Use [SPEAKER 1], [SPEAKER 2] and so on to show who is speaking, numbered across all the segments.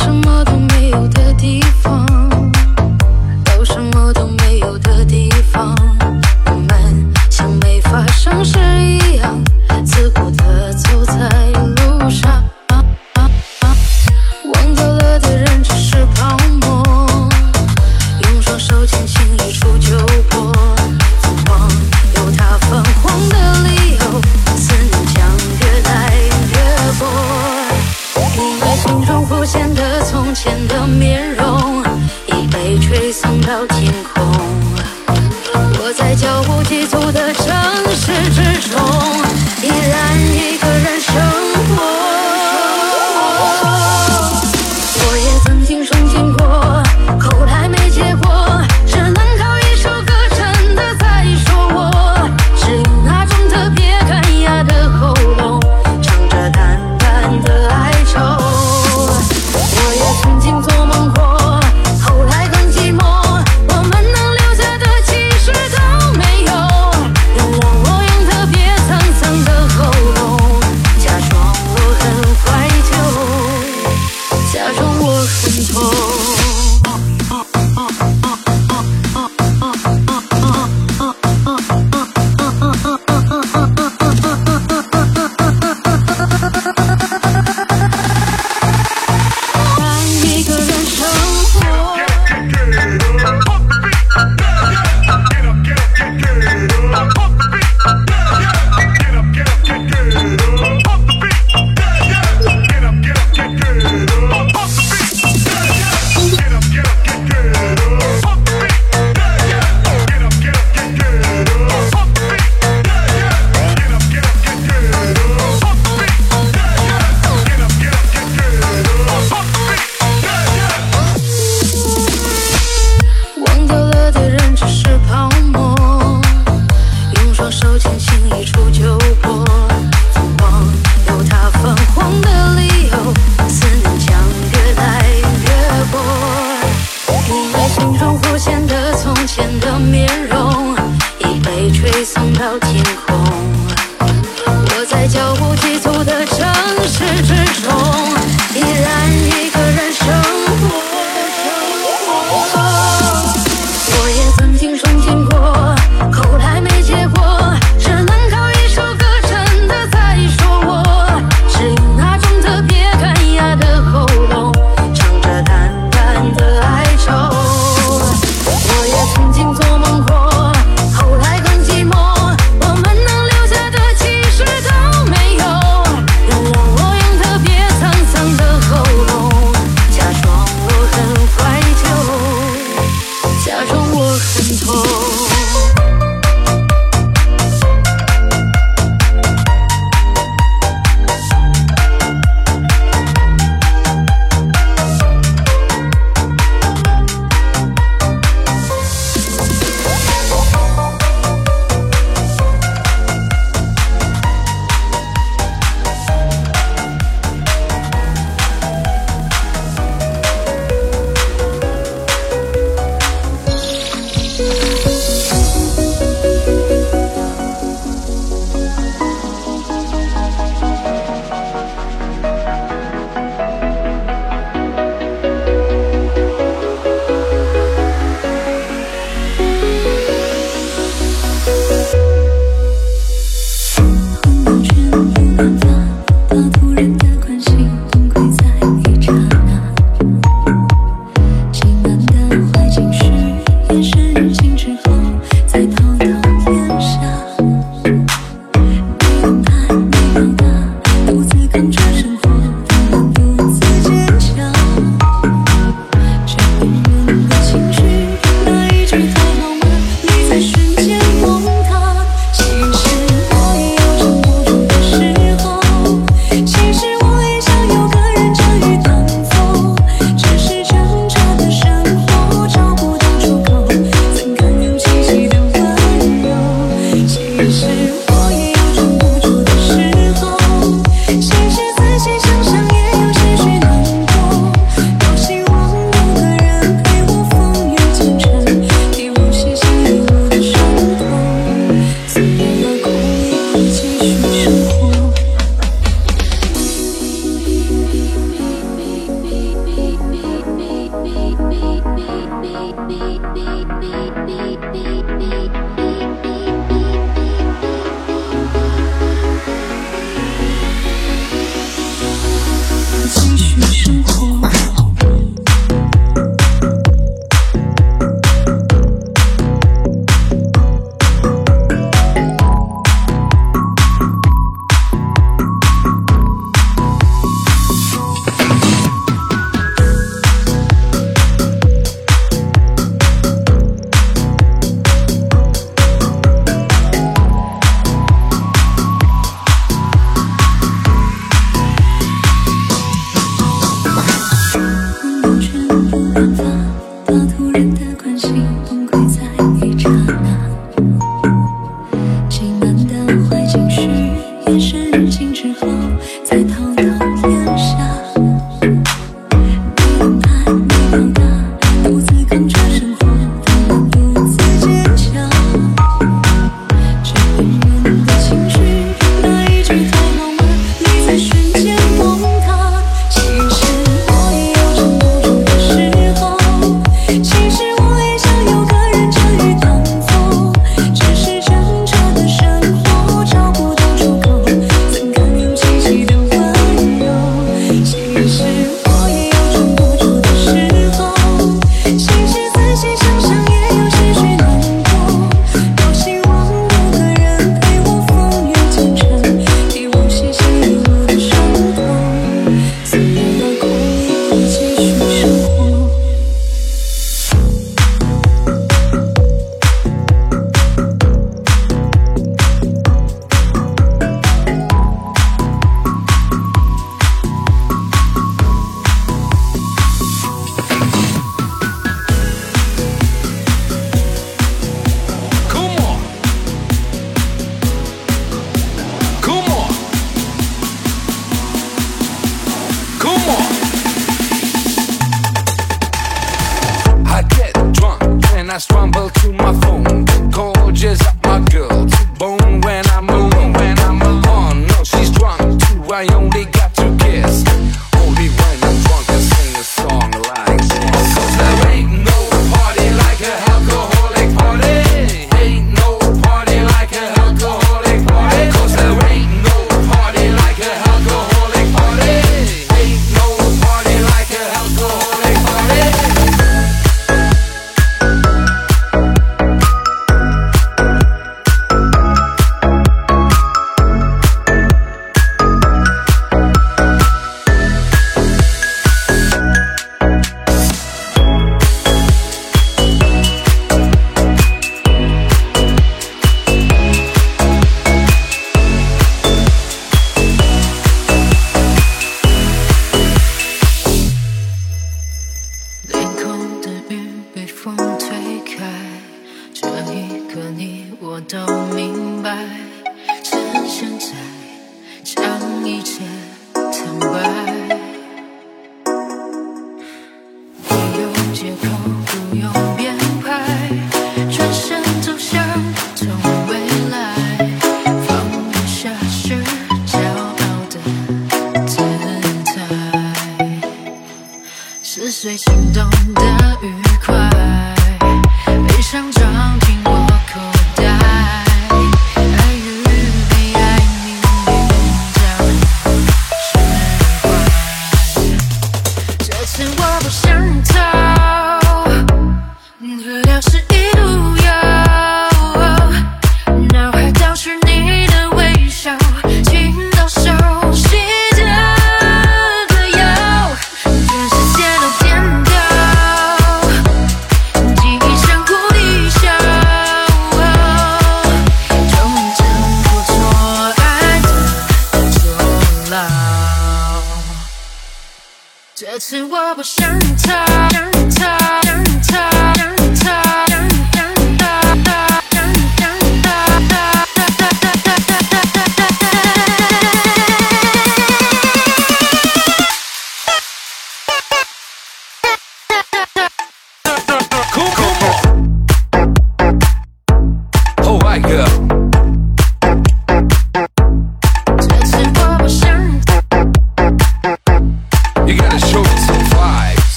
[SPEAKER 1] 什么都没
[SPEAKER 2] my phone. Gorgeous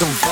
[SPEAKER 2] don't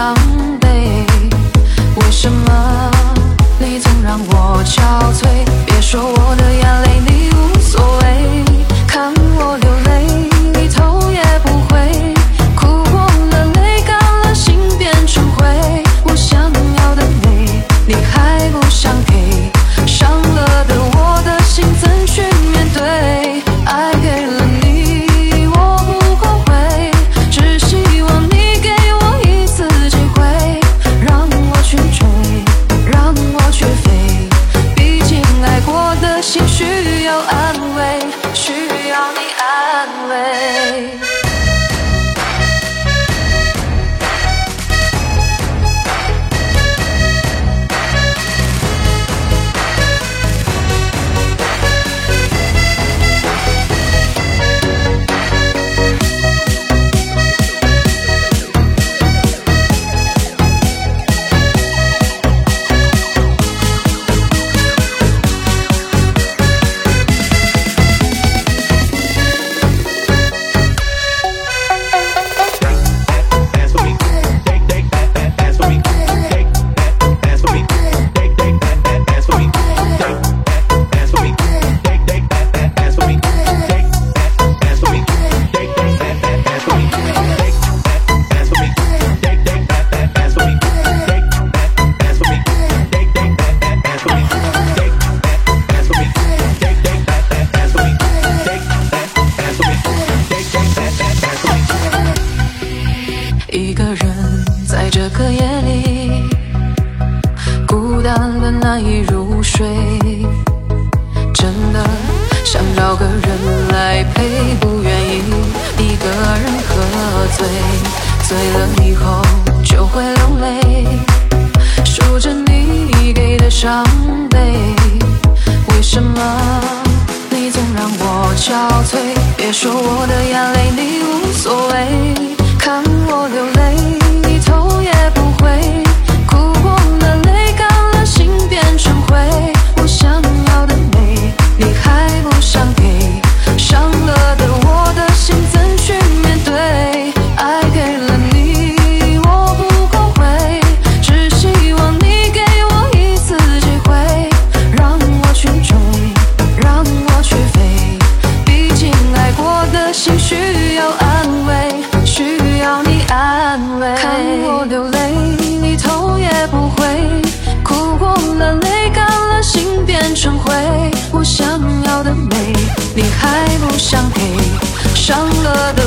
[SPEAKER 3] from 不想给伤了。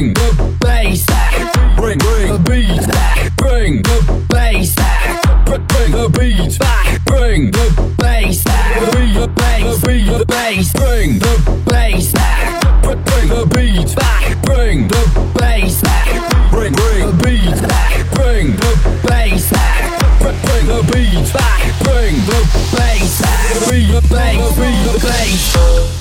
[SPEAKER 2] Bring the bass back. Bring, bring the beat back. Bring the bass back. Bring the beat back. Bring the bass back. Bring the bass. Bring the bass. Bring the bass back. Bring the beat back. Bring the bass back. Bring, bring the beat back. Bring the bass back. Bring the beat back. Bring the bass back. Bring the bass. Bring the bass.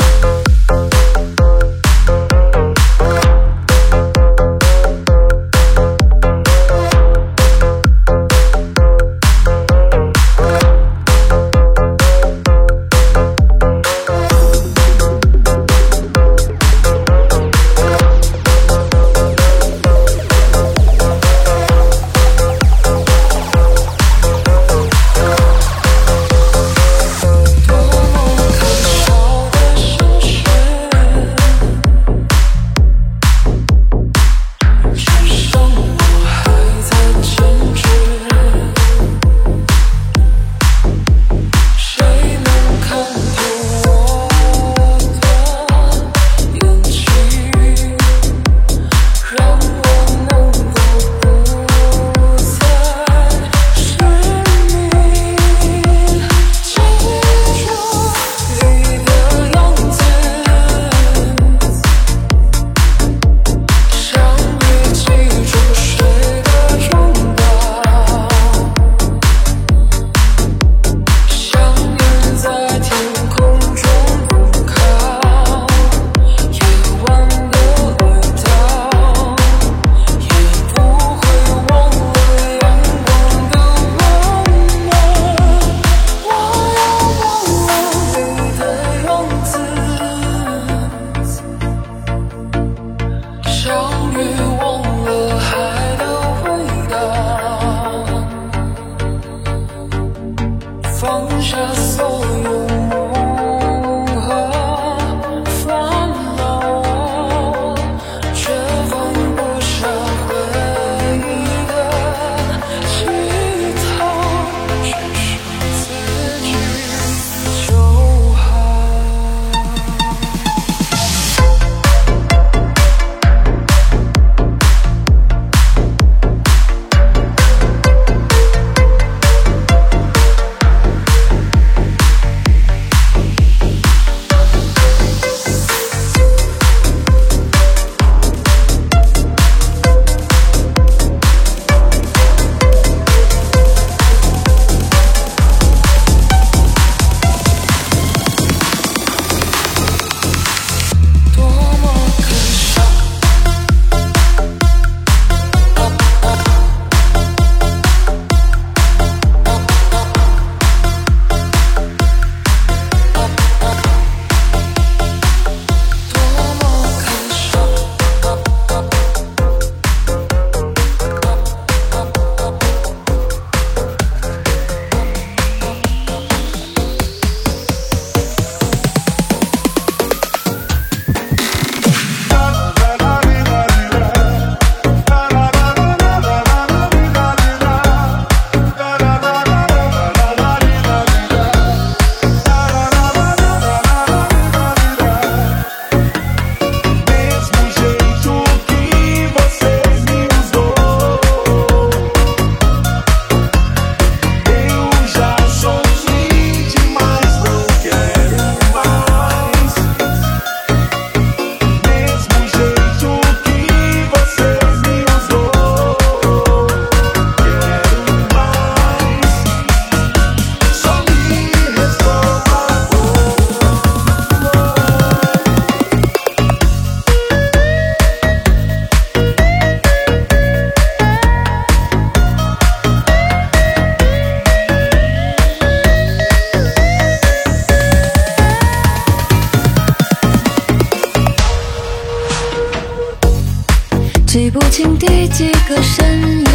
[SPEAKER 3] 情第几个深夜？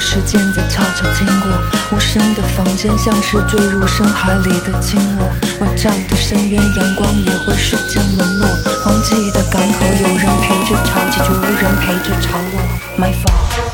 [SPEAKER 3] 时间在悄悄经过，无声的房间像是坠入深海里的鲸落，万丈的深渊，阳光也会瞬间沦落。空寂的港口，有人陪着潮起，就无人陪着潮落。My fault.